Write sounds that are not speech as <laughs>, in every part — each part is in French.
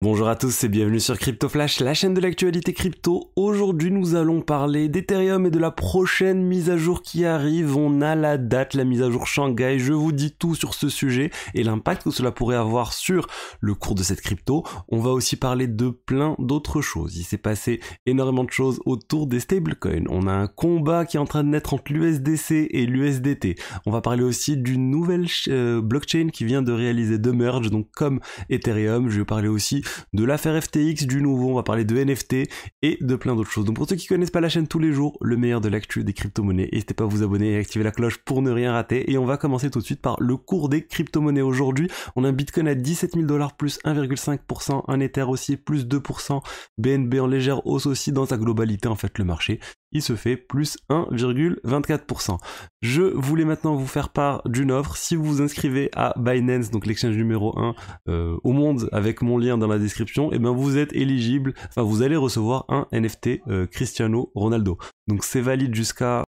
Bonjour à tous et bienvenue sur Crypto Flash, la chaîne de l'actualité crypto. Aujourd'hui, nous allons parler d'Ethereum et de la prochaine mise à jour qui arrive. On a la date, la mise à jour Shanghai. Je vous dis tout sur ce sujet et l'impact que cela pourrait avoir sur le cours de cette crypto. On va aussi parler de plein d'autres choses. Il s'est passé énormément de choses autour des stablecoins. On a un combat qui est en train de naître entre l'USDC et l'USDT. On va parler aussi d'une nouvelle euh, blockchain qui vient de réaliser deux merges, donc comme Ethereum. Je vais parler aussi de l'affaire FTX, du nouveau, on va parler de NFT et de plein d'autres choses. Donc pour ceux qui connaissent pas la chaîne tous les jours, le meilleur de l'actu des crypto-monnaies, n'hésitez pas à vous abonner et activer la cloche pour ne rien rater. Et on va commencer tout de suite par le cours des crypto-monnaies. Aujourd'hui, on a un Bitcoin à 17 000 dollars plus 1,5%, un Ether aussi plus 2%, BNB en légère hausse aussi dans sa globalité en fait le marché il se fait plus 1,24%. Je voulais maintenant vous faire part d'une offre. Si vous vous inscrivez à Binance, donc l'exchange numéro 1 euh, au monde, avec mon lien dans la description, et eh bien vous êtes éligible, enfin vous allez recevoir un NFT euh, Cristiano Ronaldo. Donc c'est valide jusqu'à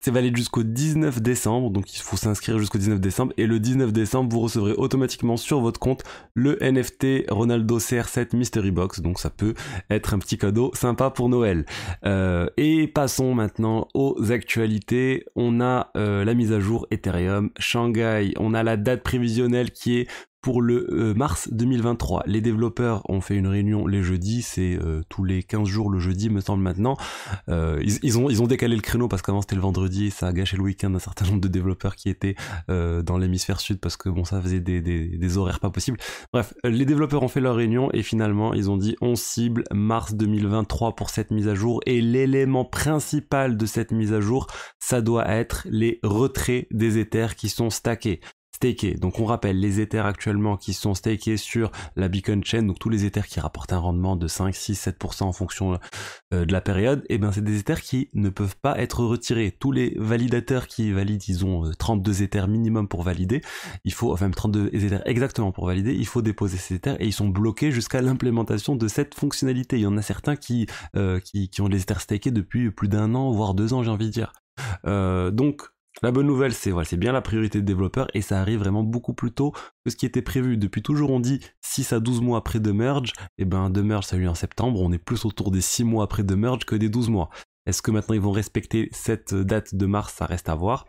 c'est valide jusqu'au 19 décembre, donc il faut s'inscrire jusqu'au 19 décembre. Et le 19 décembre, vous recevrez automatiquement sur votre compte le NFT Ronaldo CR7 Mystery Box. Donc ça peut être un petit cadeau sympa pour Noël. Euh, et passons maintenant aux actualités. On a euh, la mise à jour Ethereum, Shanghai. On a la date prévisionnelle qui est pour le euh, mars 2023. Les développeurs ont fait une réunion les jeudis, c'est euh, tous les 15 jours le jeudi me semble maintenant. Euh, ils, ont, décalé le créneau parce qu'avant c'était le vendredi ça a gâché le week-end d'un certain nombre de développeurs qui étaient dans l'hémisphère sud parce que bon ça faisait des, des, des, horaires pas possibles. Bref, les développeurs ont fait leur réunion et finalement ils ont dit on cible mars 2023 pour cette mise à jour et l'élément principal de cette mise à jour ça doit être les retraits des Ethers qui sont stackés. Donc on rappelle les Ethers actuellement qui sont stakés sur la Beacon Chain, donc tous les Ethers qui rapportent un rendement de 5, 6, 7% en fonction euh, de la période, et eh bien c'est des Ethers qui ne peuvent pas être retirés. Tous les validateurs qui valident, ils ont 32 Ethers minimum pour valider. Il faut, enfin 32 Ethers exactement pour valider, il faut déposer ces Ethers et ils sont bloqués jusqu'à l'implémentation de cette fonctionnalité. Il y en a certains qui, euh, ont les Ethers stakés depuis plus d'un an, voire deux ans j'ai envie de dire. Euh, donc la bonne nouvelle, c'est voilà, bien la priorité des développeurs et ça arrive vraiment beaucoup plus tôt que ce qui était prévu. Depuis toujours, on dit 6 à 12 mois après de merge. Et eh ben, de merge, ça a eu en septembre. On est plus autour des 6 mois après de merge que des 12 mois. Est-ce que maintenant ils vont respecter cette date de mars? Ça reste à voir.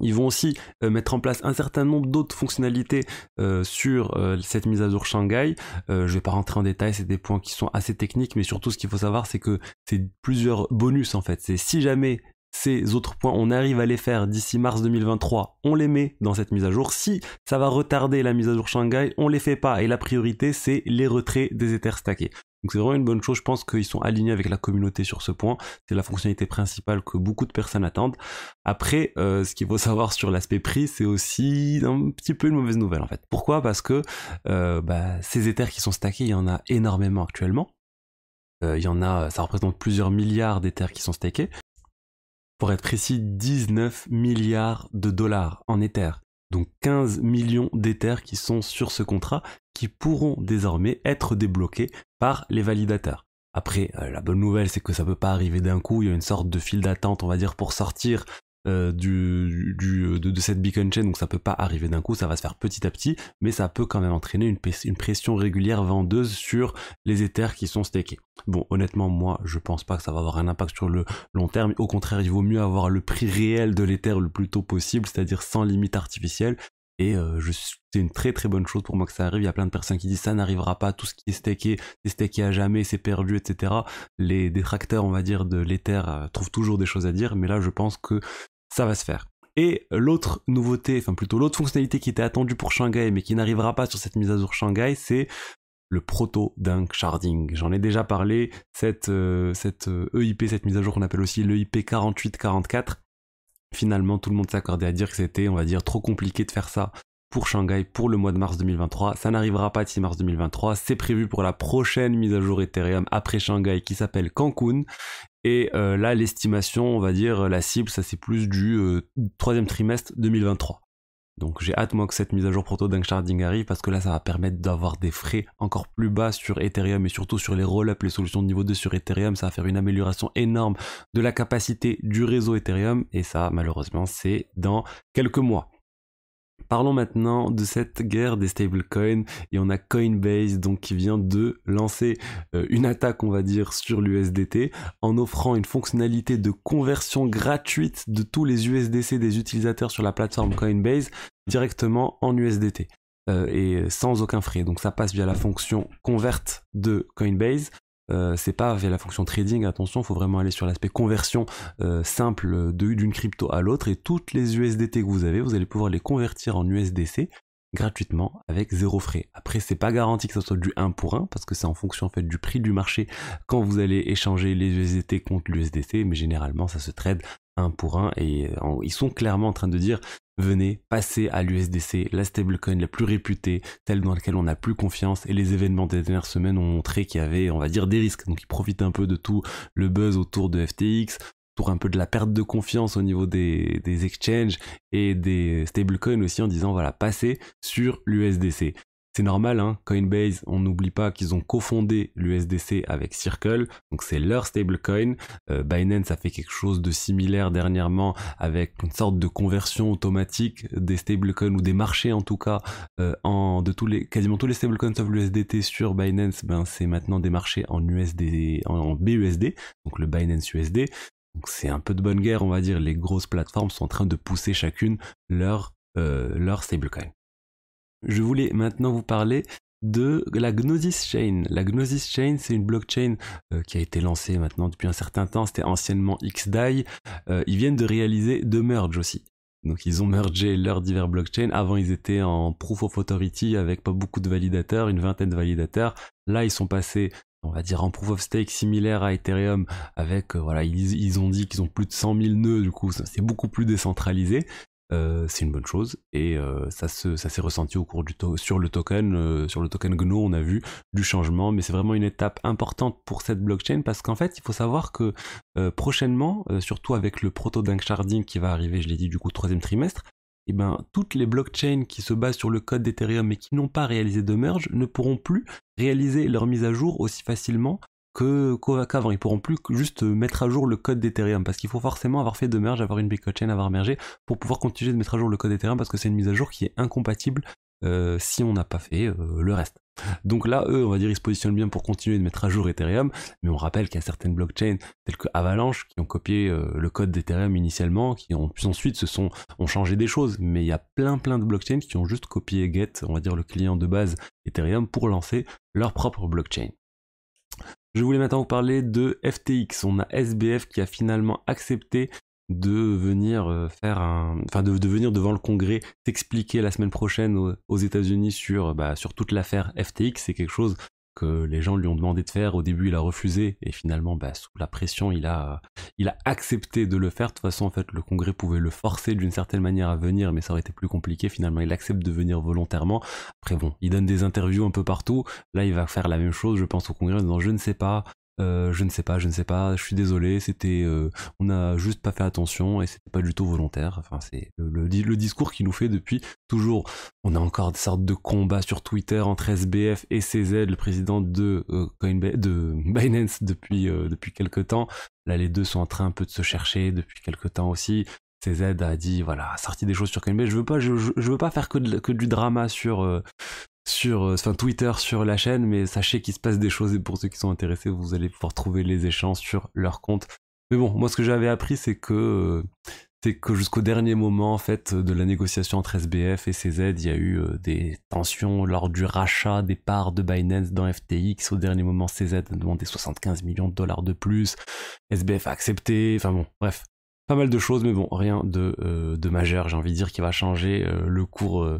Ils vont aussi euh, mettre en place un certain nombre d'autres fonctionnalités euh, sur euh, cette mise à jour Shanghai. je vais pas rentrer en détail, c'est des points qui sont assez techniques, mais surtout ce qu'il faut savoir, c'est que c'est plusieurs bonus en fait. C'est si jamais ces autres points, on arrive à les faire d'ici mars 2023, on les met dans cette mise à jour. Si ça va retarder la mise à jour Shanghai, on les fait pas. Et la priorité, c'est les retraits des Ethers stackés. Donc c'est vraiment une bonne chose, je pense qu'ils sont alignés avec la communauté sur ce point. C'est la fonctionnalité principale que beaucoup de personnes attendent. Après, euh, ce qu'il faut <laughs> savoir sur l'aspect prix, c'est aussi un petit peu une mauvaise nouvelle en fait. Pourquoi? Parce que euh, bah, ces Ethers qui sont stackés, il y en a énormément actuellement. Euh, il y en a, ça représente plusieurs milliards d'Ethers qui sont stakés pour être précis 19 milliards de dollars en Ether. Donc 15 millions d'Ethers qui sont sur ce contrat qui pourront désormais être débloqués par les validateurs. Après, euh, la bonne nouvelle, c'est que ça peut pas arriver d'un coup. Il y a une sorte de file d'attente, on va dire, pour sortir euh, du, de, cette beacon chain, donc ça peut pas arriver d'un coup, ça va se faire petit à petit, mais ça peut quand même entraîner une, pression régulière vendeuse sur les Ethers qui sont stakés. Bon, honnêtement, moi, je pense pas que ça va avoir un impact sur le long terme. Au contraire, il vaut mieux avoir le prix réel de l'Ether le plus tôt possible, c'est-à-dire sans limite artificielle. Et euh, c'est une très très bonne chose pour moi que ça arrive. Il y a plein de personnes qui disent ça n'arrivera pas, tout ce qui est staké, c'est staké à jamais, c'est perdu, etc. Les détracteurs, on va dire, de l'Ether euh, trouvent toujours des choses à dire, mais là je pense que ça va se faire. Et l'autre nouveauté, enfin plutôt l'autre fonctionnalité qui était attendue pour Shanghai mais qui n'arrivera pas sur cette mise à jour Shanghai, c'est le proto dunk sharding. J'en ai déjà parlé, cette, euh, EIP, euh, e cette mise à jour qu'on appelle aussi l'EIP 4844. Finalement, tout le monde s'accordait à dire que c'était, on va dire, trop compliqué de faire ça pour Shanghai pour le mois de mars 2023. Ça n'arrivera pas d'ici mars 2023. C'est prévu pour la prochaine mise à jour Ethereum après Shanghai qui s'appelle Cancun. Et euh, là, l'estimation, on va dire, la cible, ça c'est plus du euh, troisième trimestre 2023. Donc j'ai hâte moi que cette mise à jour proto Sharding arrive parce que là ça va permettre d'avoir des frais encore plus bas sur Ethereum et surtout sur les roll-up, les solutions de niveau 2 sur Ethereum, ça va faire une amélioration énorme de la capacité du réseau Ethereum et ça malheureusement c'est dans quelques mois. Parlons maintenant de cette guerre des stablecoins et on a Coinbase donc qui vient de lancer euh, une attaque on va dire sur l'USDT en offrant une fonctionnalité de conversion gratuite de tous les USDC des utilisateurs sur la plateforme Coinbase directement en USDT. Euh, et sans aucun frais. Donc ça passe via la fonction convert de Coinbase. Euh, c'est pas via la fonction trading, attention, il faut vraiment aller sur l'aspect conversion euh, simple d'une crypto à l'autre et toutes les USDT que vous avez, vous allez pouvoir les convertir en USDC gratuitement avec zéro frais. Après, c'est pas garanti que ce soit du 1 pour 1 parce que c'est en fonction en fait du prix du marché quand vous allez échanger les USDT contre l'USDC, mais généralement ça se trade 1 pour 1 et ils sont clairement en train de dire venez passer à l'USDC, la stablecoin la plus réputée, celle dans laquelle on a plus confiance et les événements des dernières semaines ont montré qu'il y avait, on va dire, des risques. Donc ils profitent un peu de tout le buzz autour de FTX, autour un peu de la perte de confiance au niveau des, des exchanges et des stablecoins aussi en disant voilà, passez sur l'USDC. C'est normal, hein, Coinbase, on n'oublie pas qu'ils ont cofondé l'USDC avec Circle, donc c'est leur stablecoin. Euh, Binance a fait quelque chose de similaire dernièrement avec une sorte de conversion automatique des stablecoins ou des marchés en tout cas euh, en de tous les quasiment tous les stablecoins sauf l'USDT sur Binance, ben c'est maintenant des marchés en USD en, BUSD, donc le Binance USD. Donc c'est un peu de bonne guerre, on va dire. Les grosses plateformes sont en train de pousser chacune leur euh, leur stablecoin. Je voulais maintenant vous parler de la Gnosis Chain. La Gnosis Chain, c'est une blockchain euh, qui a été lancée maintenant depuis un certain temps. C'était anciennement XDAI. Euh, ils viennent de réaliser deux merges aussi. Donc ils ont mergé leurs divers blockchains. Avant ils étaient en Proof of Authority avec pas beaucoup de validateurs, une vingtaine de validateurs. Là ils sont passés on va dire en proof of stake similaire à Ethereum avec euh, voilà ils, ont dit qu'ils ont plus de 100 000 nœuds du coup c'est beaucoup plus décentralisé euh, c'est une bonne chose et euh, ça se ça s'est ressenti au cours du sur le token euh, sur le token Gno on a vu du changement mais c'est vraiment une étape importante pour cette blockchain parce qu'en fait il faut savoir que prochainement surtout avec le proto sharding qui va arriver je l'ai dit du coup troisième trimestre et eh ben toutes les blockchains qui se basent sur le code d'Ethereum mais qui n'ont pas réalisé de merge ne pourront plus réaliser leur mise à jour aussi facilement que qu'avant. Ils pourront plus juste mettre à jour le code d'Ethereum parce qu'il faut forcément avoir fait de merge, avoir une chain, avoir mergé pour pouvoir continuer de mettre à jour le code d'Ethereum parce que c'est une mise à jour qui est incompatible euh, si on n'a pas fait euh, le reste. Donc là, eux, on va dire, ils se positionnent bien pour continuer de mettre à jour Ethereum, mais on rappelle qu'il y a certaines blockchains telles que Avalanche qui ont copié euh, le code d'Ethereum initialement, qui ont puis ensuite se sont ont changé des choses, mais il y a plein plein de blockchains qui ont juste copié Get, on va dire le client de base Ethereum pour lancer leur propre blockchain. Je voulais maintenant vous parler de FTX. On a SBF qui a finalement accepté de venir euh, faire enfin de, venir devant le Congrès s'expliquer la semaine prochaine aux, États-Unis sur, bah, sur toute l'affaire FTX. C'est quelque chose les gens lui ont demandé de faire. Au début, il a refusé et finalement, bah, sous la pression, il a, il a accepté de le faire. De toute façon, en fait, le Congrès pouvait le forcer d'une certaine manière à venir, mais ça aurait été plus compliqué. Finalement, il accepte de venir volontairement. Après, bon, il donne des interviews un peu partout. Là, il va faire la même chose, je pense, au Congrès en disant je ne sais pas, euh, je ne sais pas, je ne sais pas, je suis désolé, c'était, euh, on n'a juste pas fait attention et c'était pas du tout volontaire. Enfin, c'est le, discours qu'il nous fait depuis toujours. On a encore des sortes de combats sur Twitter entre SBF et CZ, le président de euh, Coinbase, <laughs> Binance depuis depuis quelque temps. Là, les deux sont en train un peu de se chercher depuis quelque temps aussi. CZ a dit voilà, sorti des choses sur Coinbase. Je veux pas, je, veux pas faire que, que du drama sur sur euh, Twitter sur la chaîne mais sachez qu'il se passe des choses et pour ceux qui sont intéressés vous allez pouvoir trouver les échanges sur leur compte. Mais bon moi ce que j'avais appris c'est que euh, c'est que jusqu'au dernier moment en fait de la négociation entre SBF et CZ il y a eu euh, des tensions lors du rachat des parts de Binance dans FTX au dernier moment CZ a demandé 75 millions de dollars de plus. SBF a accepté. Enfin bon bref pas mal de choses, mais bon, rien de, de majeur, j'ai envie de dire, qui va changer le cours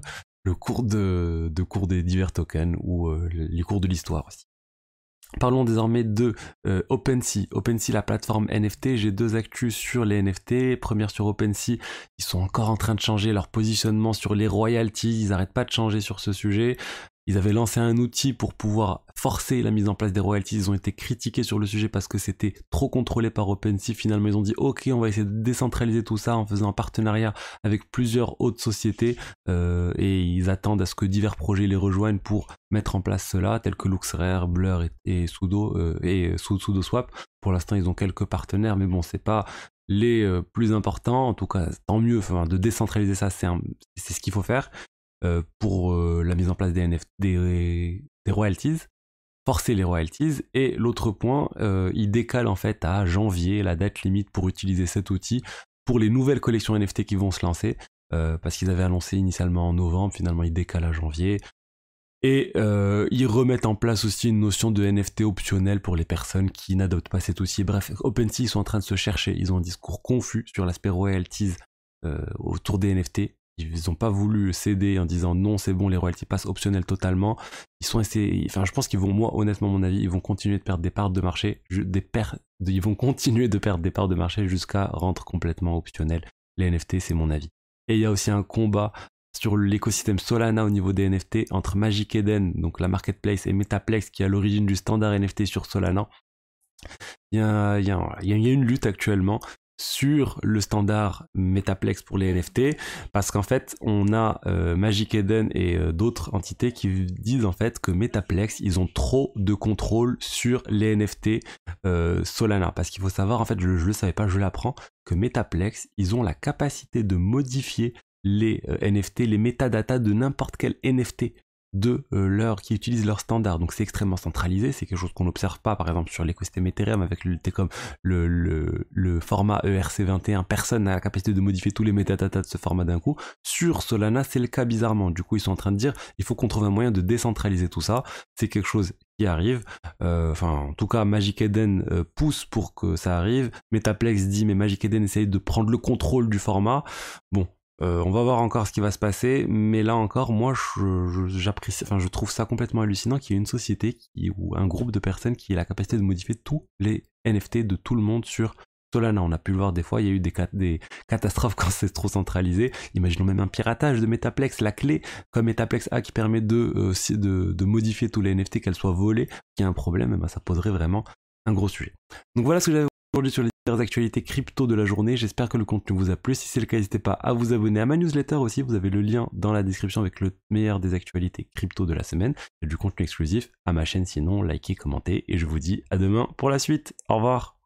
cours de, cours des divers tokens ou euh, les cours de l'histoire aussi. Parlons désormais de euh, OpenSea. OpenSea, la plateforme NFT. J'ai deux actus sur les NFT. Première sur OpenSea, ils sont encore en train de changer leur positionnement sur les royalties. Ils n'arrêtent pas de changer sur ce sujet. Ils avaient lancé un outil pour pouvoir forcer la mise en place des royalties. Ils ont été critiqués sur le sujet parce que c'était trop contrôlé par OpenSea. Finalement, ils ont dit OK, on va essayer de décentraliser tout ça en faisant un partenariat avec plusieurs autres sociétés euh, et ils attendent à ce que divers projets les rejoignent pour mettre en place cela, tels que LuxRare, Blur et, Sudo euh, et SudoSwap. Pour l'instant, ils ont quelques partenaires, mais bon, c'est pas les euh, plus importants, en tout cas tant mieux, de décentraliser ça, c'est ce qu'il faut faire pour euh, la mise en place des, des, royalties, forcer les royalties. Et l'autre point, il décale en fait à janvier la date limite pour utiliser cet outil pour les nouvelles collections NFT qui vont se lancer. parce qu'ils avaient annoncé initialement en novembre, finalement il décale à janvier. Et euh, ils remettent en place aussi une notion de NFT optionnel pour les personnes qui n'adoptent pas cet outil. Bref, OpenSea, ils sont en train de se chercher. Ils ont un discours confus sur l'aspect royalties euh, autour des NFT. Ils n'ont pas voulu céder en disant non, c'est bon, les royalties passent optionnels totalement. Ils sont assez, enfin, je pense qu'ils vont, moi, honnêtement, mon avis, ils vont continuer de perdre des parts de marché, des ils vont continuer de perdre des parts de marché jusqu'à rendre complètement optionnel. Les NFT, c'est mon avis. Et il y a aussi un combat sur l'écosystème Solana au niveau des NFT entre Magic Eden, donc la marketplace, et Metaplex qui est à l'origine du standard NFT sur Solana. Il y, a, une lutte actuellement sur le standard Metaplex pour les NFT parce qu'en fait on a euh, Magic Eden et euh, d'autres entités qui disent en fait que Metaplex ils ont trop de contrôle sur les NFT euh, Solana. Parce qu'il faut savoir en fait je, je le savais pas je l'apprends que Metaplex ils ont la capacité de modifier les NFT, les métadatas de n'importe quel NFT de euh, leur qui utilisent leur standard. Donc c'est extrêmement centralisé, c'est quelque chose qu'on n'observe pas par exemple sur l'écosystème Ethereum avec le comme le, le, format ERC21, personne n'a la capacité de modifier tous les métadatas de ce format d'un coup. Sur Solana, c'est le cas bizarrement. Du coup, ils sont en train de dire il faut qu'on trouve un moyen de décentraliser tout ça. C'est quelque chose qui arrive. Euh, enfin, en tout cas, Magic Eden pousse pour que ça arrive. Metaplex dit mais Magic Eden essaye de prendre le contrôle du format. Bon, euh, on va voir encore ce qui va se passer, mais là encore, moi, j'apprécie, enfin, je trouve ça complètement hallucinant qu'il y ait une société ou un groupe de personnes qui ait la capacité de modifier tous les NFT de tout le monde sur Solana. On a pu le voir des fois, il y a eu des, catastrophes <laughs> quand c'est trop centralisé. Imaginons même un piratage de Metaplex, la clé comme Metaplex A qui permet de, euh, modifier tous les NFT, qu'elles soient volées, qui a un problème, eh ben, ça poserait vraiment un gros sujet. Donc voilà ce que j'avais aujourd'hui sur les actualités crypto de la journée. J'espère que le contenu vous a plu. Si c'est le cas, n'hésitez pas à vous abonner à ma newsletter aussi. Vous avez le lien dans la description avec le meilleur des actualités crypto de la semaine du contenu exclusif à ma chaîne. Sinon, likez, commentez et je vous dis à demain pour la suite. Au revoir.